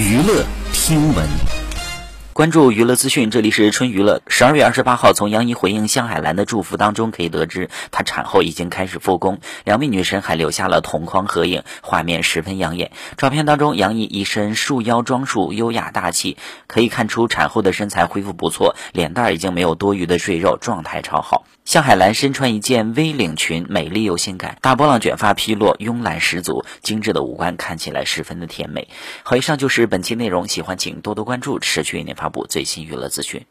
娱乐听闻。关注娱乐资讯，这里是春娱乐。十二月二十八号，从杨怡回应向海兰的祝福当中可以得知，她产后已经开始复工。两位女神还留下了同框合影，画面十分养眼。照片当中，杨怡一身束腰装束，优雅大气，可以看出产后的身材恢复不错，脸蛋已经没有多余的赘肉，状态超好。向海兰身穿一件 V 领裙，美丽又性感，大波浪卷发披落，慵懒十足，精致的五官看起来十分的甜美。好，以上就是本期内容，喜欢请多多关注，持续为您发布最新娱乐资讯。